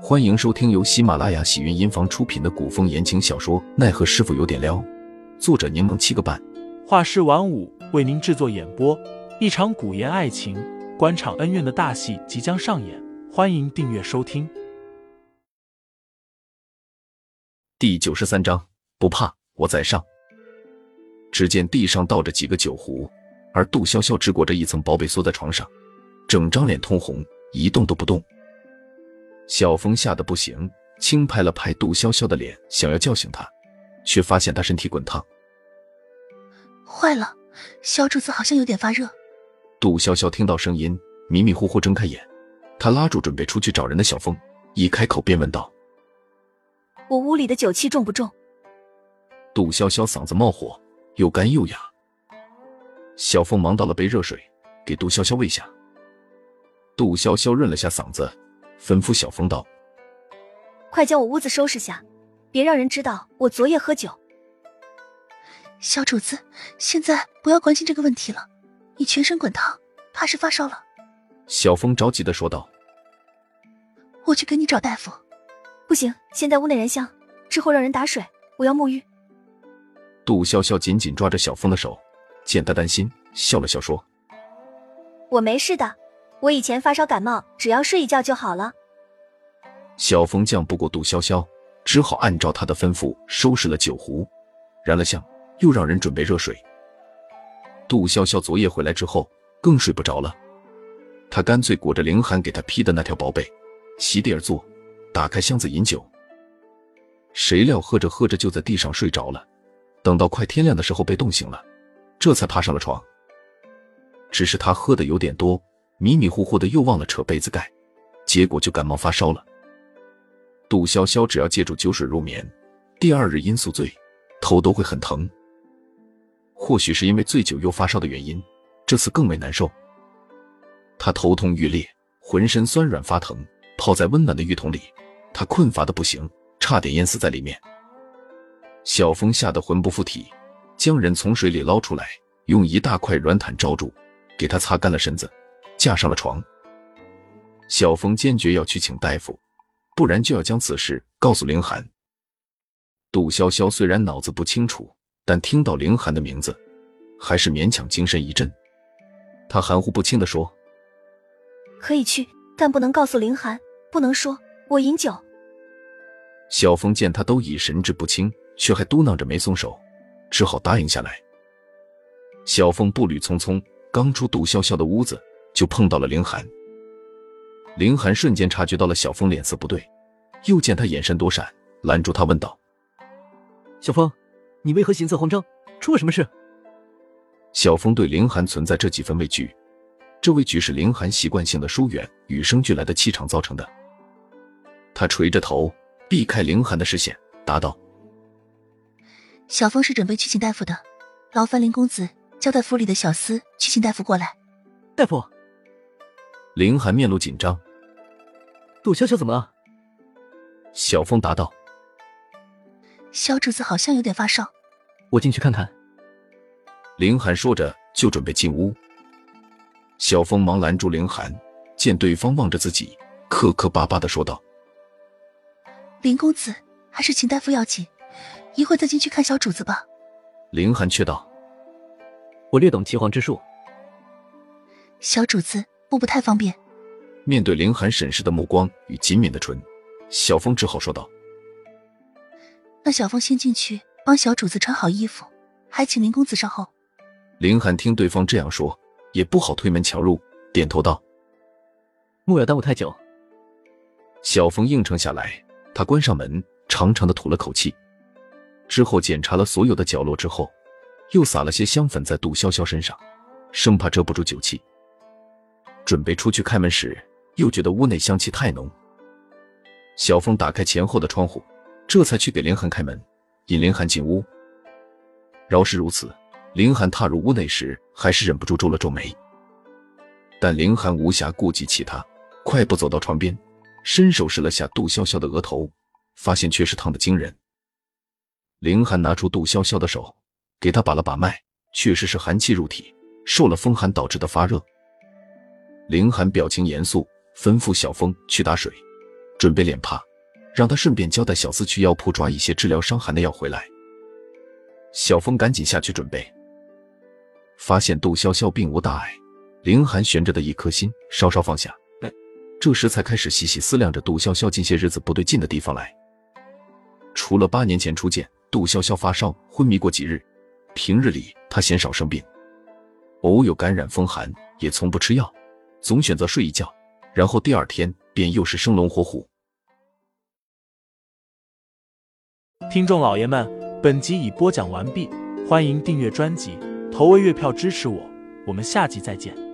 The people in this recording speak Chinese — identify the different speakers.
Speaker 1: 欢迎收听由喜马拉雅喜云音房出品的古风言情小说《奈何师傅有点撩》，作者柠檬七个半，
Speaker 2: 画师晚舞为您制作演播。一场古言爱情、官场恩怨的大戏即将上演，欢迎订阅收听。
Speaker 1: 第九十三章，不怕，我在上。只见地上倒着几个酒壶，而杜潇潇只裹着一层薄被缩在床上，整张脸通红，一动都不动。小峰吓得不行，轻拍了拍杜潇潇的脸，想要叫醒她，却发现她身体滚烫。
Speaker 3: 坏了，小主子好像有点发热。
Speaker 1: 杜潇潇听到声音，迷迷糊糊睁开眼，她拉住准备出去找人的小峰，一开口便问道：“
Speaker 3: 我屋里的酒气重不重？”
Speaker 1: 杜潇潇嗓子冒火，又干又哑。小峰忙倒了杯热水，给杜潇潇喂下。杜潇潇润了下嗓子。吩咐小峰道：“
Speaker 3: 快将我屋子收拾下，别让人知道我昨夜喝酒。”小主子，现在不要关心这个问题了。你全身滚烫，怕是发烧了。”
Speaker 1: 小峰着急的说道。
Speaker 3: “我去给你找大夫。”“不行，现在屋内燃香，之后让人打水，我要沐浴。”
Speaker 1: 杜笑笑紧紧抓着小峰的手，见他担心，笑了笑说：“
Speaker 3: 我没事的。”我以前发烧感冒，只要睡一觉就好了。
Speaker 1: 小峰犟不过杜潇潇，只好按照他的吩咐收拾了酒壶，燃了香，又让人准备热水。杜潇潇昨夜回来之后更睡不着了，他干脆裹着凌寒给他披的那条薄被，席地而坐，打开箱子饮酒。谁料喝着喝着就在地上睡着了，等到快天亮的时候被冻醒了，这才爬上了床。只是他喝的有点多。迷迷糊糊的又忘了扯被子盖，结果就感冒发烧了。杜潇潇只要借助酒水入眠，第二日因宿醉，头都会很疼。或许是因为醉酒又发烧的原因，这次更为难受。他头痛欲裂，浑身酸软发疼，泡在温暖的浴桶里，他困乏的不行，差点淹死在里面。小峰吓得魂不附体，将人从水里捞出来，用一大块软毯罩住，给他擦干了身子。架上了床，小峰坚决要去请大夫，不然就要将此事告诉凌寒。杜潇潇虽然脑子不清楚，但听到凌寒的名字，还是勉强精神一振。他含糊不清的说：“
Speaker 3: 可以去，但不能告诉凌寒，不能说我饮酒。”
Speaker 1: 小峰见他都已神志不清，却还嘟囔着没松手，只好答应下来。小峰步履匆匆，刚出杜潇潇的屋子。就碰到了凌寒，凌寒瞬间察觉到了小峰脸色不对，又见他眼神躲闪，拦住他问道：“
Speaker 4: 小峰，你为何行色慌张？出了什么事？”
Speaker 1: 小峰对凌寒存在这几分畏惧，这畏惧是凌寒习惯性的疏远与生俱来的气场造成的。他垂着头，避开凌寒的视线，答道：“
Speaker 3: 小峰是准备去请大夫的，劳烦林公子交代府里的小厮去请大夫过来。”
Speaker 4: 大夫。
Speaker 1: 凌寒面露紧张，
Speaker 4: 杜潇潇怎么了？
Speaker 1: 小峰答道：“
Speaker 3: 小主子好像有点发烧，
Speaker 4: 我进去看看。”
Speaker 1: 林寒说着就准备进屋，小峰忙拦住林寒，见对方望着自己，磕磕巴巴的说道：“
Speaker 3: 林公子，还是请大夫要紧，一会再进去看小主子吧。”
Speaker 1: 林寒却道：“
Speaker 4: 我略懂岐黄之术，
Speaker 3: 小主子。”不不太方便。
Speaker 1: 面对凌寒审视的目光与紧抿的唇，小峰只好说道：“
Speaker 3: 那小峰先进去帮小主子穿好衣服，还请林公子稍后。”
Speaker 1: 凌寒听对方这样说，也不好推门强入，点头道：“
Speaker 4: 莫要耽误太久。”
Speaker 1: 小峰应承下来，他关上门，长长的吐了口气，之后检查了所有的角落之后，又撒了些香粉在杜潇潇身上，生怕遮不住酒气。准备出去开门时，又觉得屋内香气太浓。小峰打开前后的窗户，这才去给林寒开门，引林寒进屋。饶是如此，林寒踏入屋内时，还是忍不住皱了皱眉。但林寒无暇顾及其他，快步走到床边，伸手试了下杜潇潇的额头，发现却是烫得惊人。林寒拿出杜潇潇的手，给他把了把脉，确实是寒气入体，受了风寒导致的发热。凌寒表情严肃，吩咐小峰去打水，准备脸帕，让他顺便交代小四去药铺抓一些治疗伤寒的药回来。小峰赶紧下去准备，发现杜潇潇并无大碍，凌寒悬着的一颗心稍稍放下，这时才开始细细思量着杜潇潇近些日子不对劲的地方来。除了八年前初见杜潇潇发烧昏迷过几日，平日里他鲜少生病，偶有感染风寒也从不吃药，总选择睡一觉，然后第二天便又是生龙活虎。
Speaker 2: 听众老爷们，本集已播讲完毕，欢迎订阅专辑，投喂月票支持我，我们下集再见。